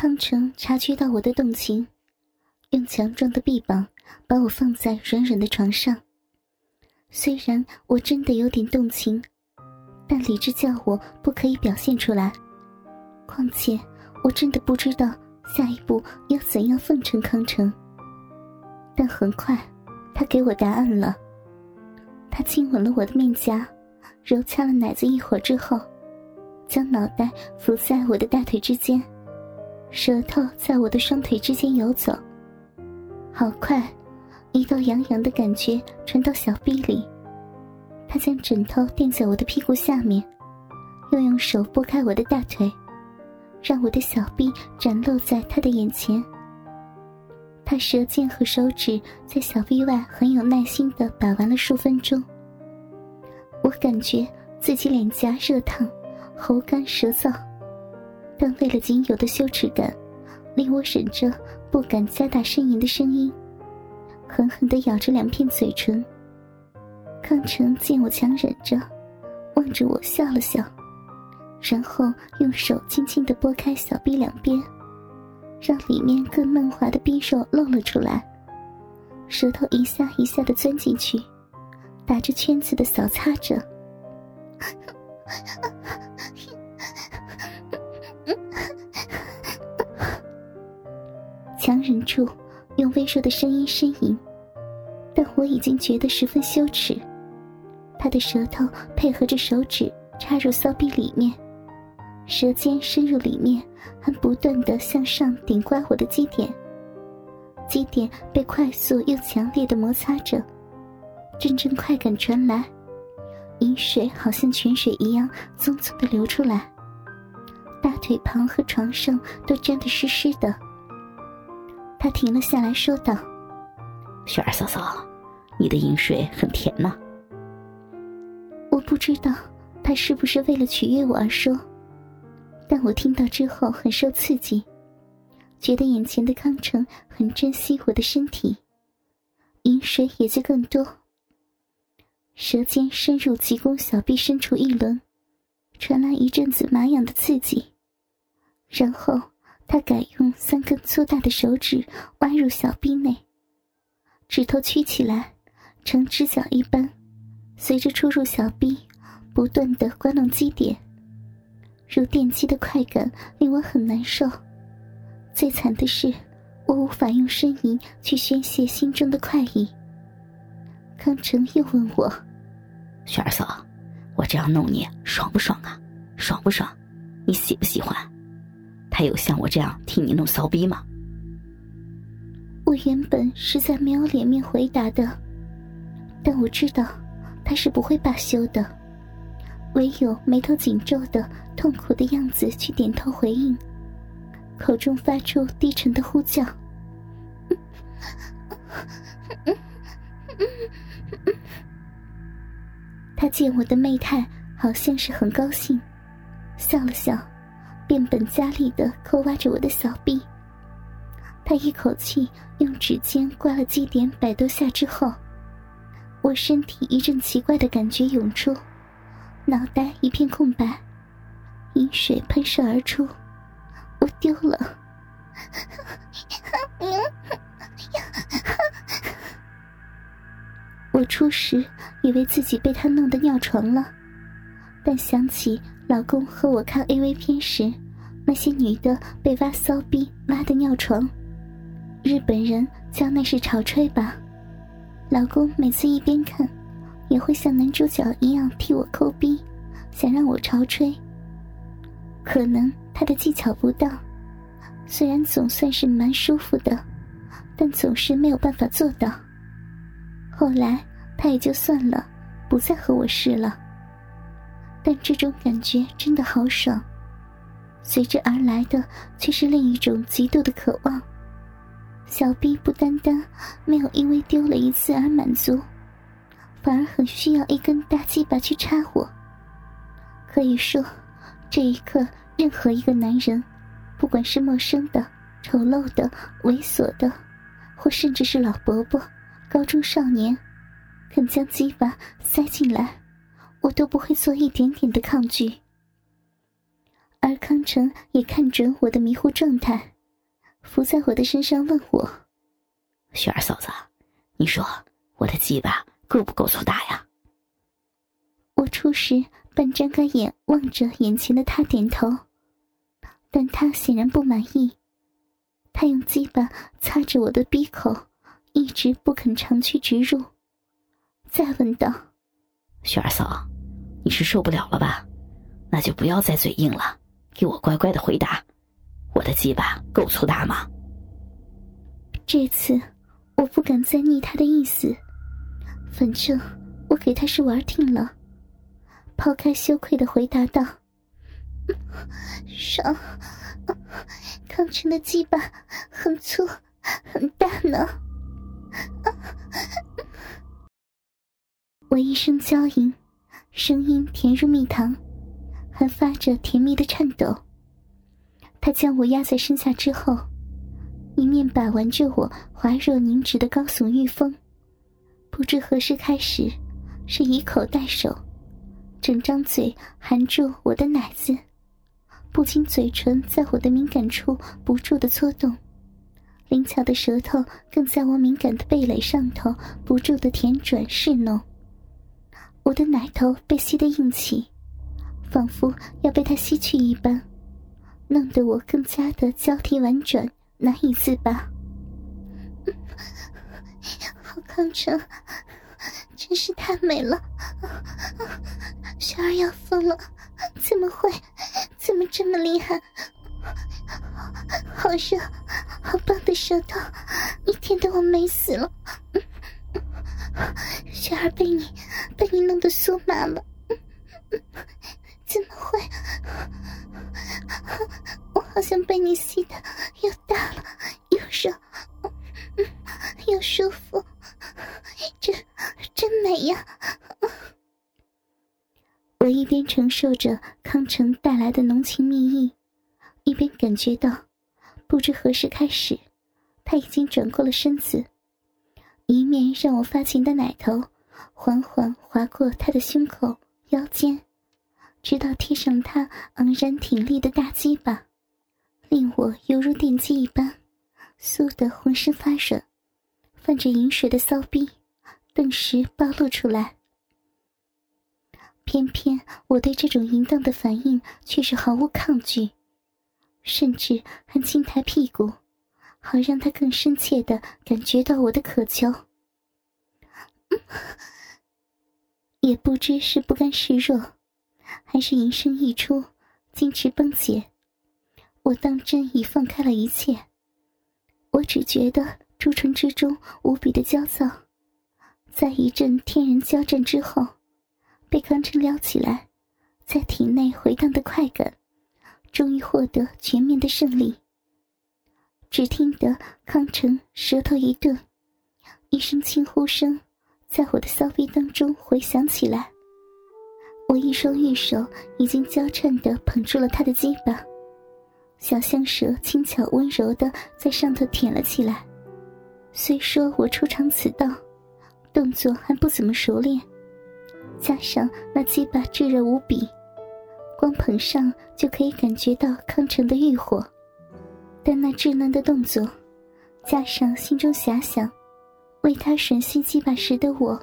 康成察觉到我的动情，用强壮的臂膀把我放在软软的床上。虽然我真的有点动情，但理智叫我不可以表现出来。况且我真的不知道下一步要怎样奉承康城。但很快，他给我答案了。他亲吻了我的面颊，揉掐了奶子一会儿之后，将脑袋伏在我的大腿之间，舌头在我的双腿之间游走。好快，一道痒痒的感觉传到小臂里。他将枕头垫在我的屁股下面，又用手拨开我的大腿，让我的小臂展露在他的眼前。他舌尖和手指在小臂外很有耐心的把玩了数分钟。我感觉自己脸颊热烫，喉干舌燥，但为了仅有的羞耻感，令我忍着不敢加大呻吟的声音，狠狠的咬着两片嘴唇。康成见我强忍着，望着我笑了笑，然后用手轻轻的拨开小臂两边。让里面更嫩滑的逼肉露了出来，舌头一下一下的钻进去，打着圈子的扫擦着。强忍住用微弱的声音呻吟，但我已经觉得十分羞耻。他的舌头配合着手指插入骚逼里面。舌尖深入里面，还不断的向上顶刮我的基点，基点被快速又强烈的摩擦着，阵阵快感传来，饮水好像泉水一样匆匆的流出来，大腿旁和床上都沾得湿湿的。他停了下来说道：“雪儿嫂嫂，你的饮水很甜呐。”我不知道他是不是为了取悦我而说。但我听到之后很受刺激，觉得眼前的康成很珍惜我的身体，饮水也就更多。舌尖深入极宫小臂深处一轮，传来一阵子麻痒的刺激，然后他改用三根粗大的手指挖入小臂内，指头曲起来，呈直角一般，随着出入小臂，不断的刮弄基点。如电击的快感令我很难受，最惨的是，我无法用呻吟去宣泄心中的快意。康成又问我：“雪儿嫂，我这样弄你爽不爽啊？爽不爽？你喜不喜欢？他有像我这样替你弄骚逼吗？”我原本实在没有脸面回答的，但我知道他是不会罢休的。唯有眉头紧皱的痛苦的样子去点头回应，口中发出低沉的呼叫。他见我的媚态，好像是很高兴，笑了笑，变本加厉的抠挖着我的小臂。他一口气用指尖刮了几点百多下之后，我身体一阵奇怪的感觉涌出。脑袋一片空白，饮水喷射而出，我丢了。我初时以为自己被他弄得尿床了，但想起老公和我看 A V 片时，那些女的被挖骚逼挖的尿床，日本人叫那是潮吹吧？老公每次一边看。也会像男主角一样替我抠逼，想让我潮吹。可能他的技巧不当，虽然总算是蛮舒服的，但总是没有办法做到。后来他也就算了，不再和我试了。但这种感觉真的好爽，随之而来的却是另一种极度的渴望。小逼不单单没有因为丢了一次而满足。反而很需要一根大鸡巴去插我。可以说，这一刻，任何一个男人，不管是陌生的、丑陋的、猥琐的，或甚至是老伯伯、高中少年，肯将鸡巴塞进来，我都不会做一点点的抗拒。而康成也看准我的迷糊状态，伏在我的身上问我：“雪儿嫂子，你说我的鸡巴够不够粗大呀？”我初时半睁开眼望着眼前的他点头，但他显然不满意。他用鸡巴擦着我的鼻口，一直不肯长驱直入。再问道：“雪儿嫂，你是受不了了吧？那就不要再嘴硬了，给我乖乖的回答，我的鸡巴够粗大吗？”这次我不敢再逆他的意思，反正我给他是玩定了。抛开羞愧的回答道：“爽，康成的鸡巴很粗很大呢。”我一声娇吟，声音甜如蜜糖，还发着甜蜜的颤抖。他将我压在身下之后，一面把玩着我滑若凝脂的高耸玉峰，不知何时开始，是以口代手，整张嘴含住我的奶子，不禁嘴唇在我的敏感处不住的搓动，灵巧的舌头更在我敏感的蓓蕾上头不住的舔转侍弄。我的奶头被吸得硬起，仿佛要被他吸去一般，弄得我更加的交替婉转，难以自拔。好康成，真是太美了，雪儿要疯了，怎么会，怎么这么厉害？好热，好棒的舌头，你甜得我美死了。雪儿被你被你弄得酥麻了，怎么会？我好像被你吸的又大了又热，又舒服，真真美呀！我一边承受着康城带来的浓情蜜意，一边感觉到，不知何时开始，他已经转过了身子。一面让我发情的奶头缓缓划过他的胸口、腰间，直到贴上他昂然挺立的大鸡巴，令我犹如电击一般，酥得浑身发软，泛着饮水的骚逼顿时暴露出来。偏偏我对这种淫荡的反应却是毫无抗拒，甚至还轻抬屁股。好让他更深切的感觉到我的渴求，也不知是不甘示弱，还是淫声一出，矜持崩解，我当真已放开了一切。我只觉得朱唇之中无比的焦躁，在一阵天人交战之后，被康成撩起来，在体内回荡的快感，终于获得全面的胜利。只听得康成舌头一顿，一声轻呼声在我的骚逼当中回响起来。我一双玉手已经交颤的捧住了他的鸡巴，小香舌轻巧温柔的在上头舔了起来。虽说我初尝此道，动作还不怎么熟练，加上那鸡巴炙热无比，光捧上就可以感觉到康成的欲火。但那稚嫩的动作，加上心中遐想，为他吮吸鸡巴时的我，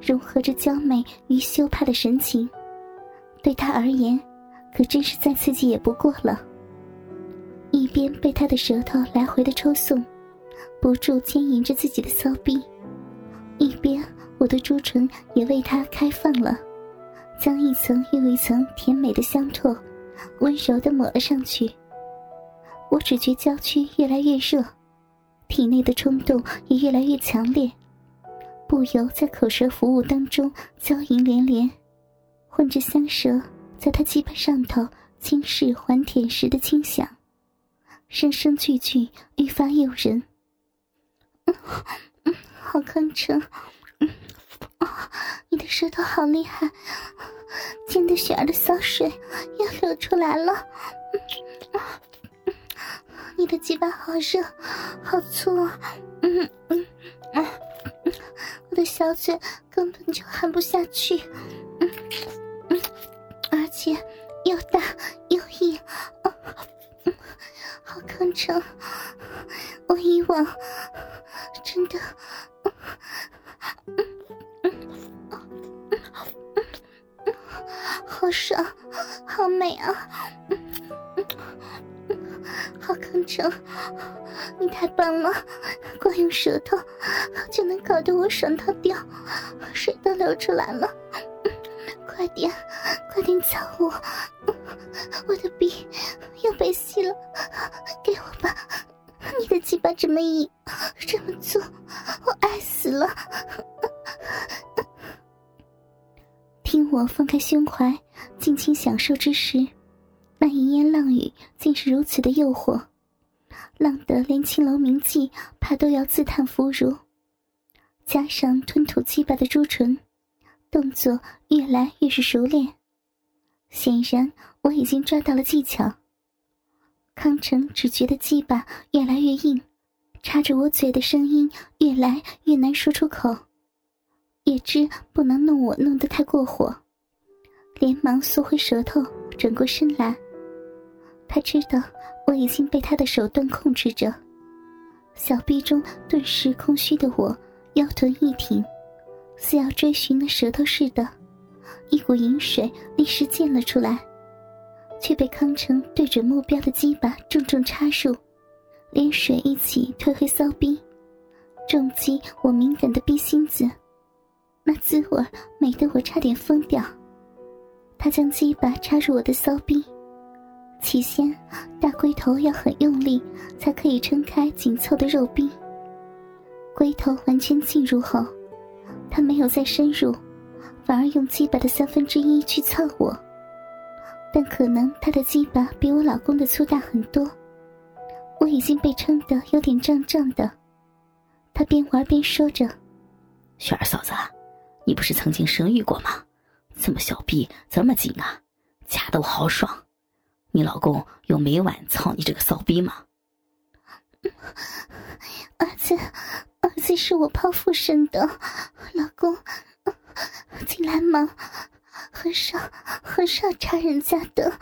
融合着娇美与羞怕的神情，对他而言，可真是再刺激也不过了。一边被他的舌头来回的抽送，不住牵引着自己的骚逼，一边我的朱唇也为他开放了，将一层又一层甜美的香唾，温柔的抹了上去。我只觉娇躯越来越热，体内的冲动也越来越强烈，不由在口舌服务当中娇吟连连，混着香舌在他鸡巴上头轻视还舔时的轻响，声声句句愈发诱人。嗯好康成，你的舌头好厉害，溅得雪儿的骚水要流出来了。你的鸡巴好热，好粗啊！嗯嗯嗯，我的小嘴根本就含不下去，嗯嗯，而且又大又硬，康成，我以往真的，嗯嗯嗯嗯嗯好爽，好美啊！好康成，你太棒了，光用舌头就能搞得我爽到掉，水都流出来了。快点，快点操我！我的臂要被吸了，给我吧！你的鸡巴这么硬，这么粗，我爱死了！听我放开胸怀，尽情享受之时，那一言浪语竟是如此的诱惑，浪得连青楼名妓怕都要自叹弗如。加上吞吐鸡巴的朱唇。动作越来越是熟练，显然我已经抓到了技巧。康成只觉得鸡巴越来越硬，插着我嘴的声音越来越难说出口，也知不能弄我弄得太过火，连忙缩回舌头，转过身来。他知道我已经被他的手段控制着，小臂中顿时空虚的我，腰臀一挺。似要追寻那舌头似的，一股饮水立时溅了出来，却被康成对准目标的鸡巴重重插入，连水一起推回骚逼，重击我敏感的逼心子，那滋味美得我差点疯掉。他将鸡巴插入我的骚逼，起先大龟头要很用力才可以撑开紧凑的肉壁，龟头完全进入后。他没有再深入，反而用鸡巴的三分之一去蹭我。但可能他的鸡巴比我老公的粗大很多，我已经被撑得有点胀胀的。他边玩边说着：“雪儿嫂子，你不是曾经生育过吗？怎么小臂这么紧啊？夹得我好爽！你老公有每晚操你这个骚逼吗？”儿子。儿子是我剖腹生的，老公，进来嘛，很少很少插人家的。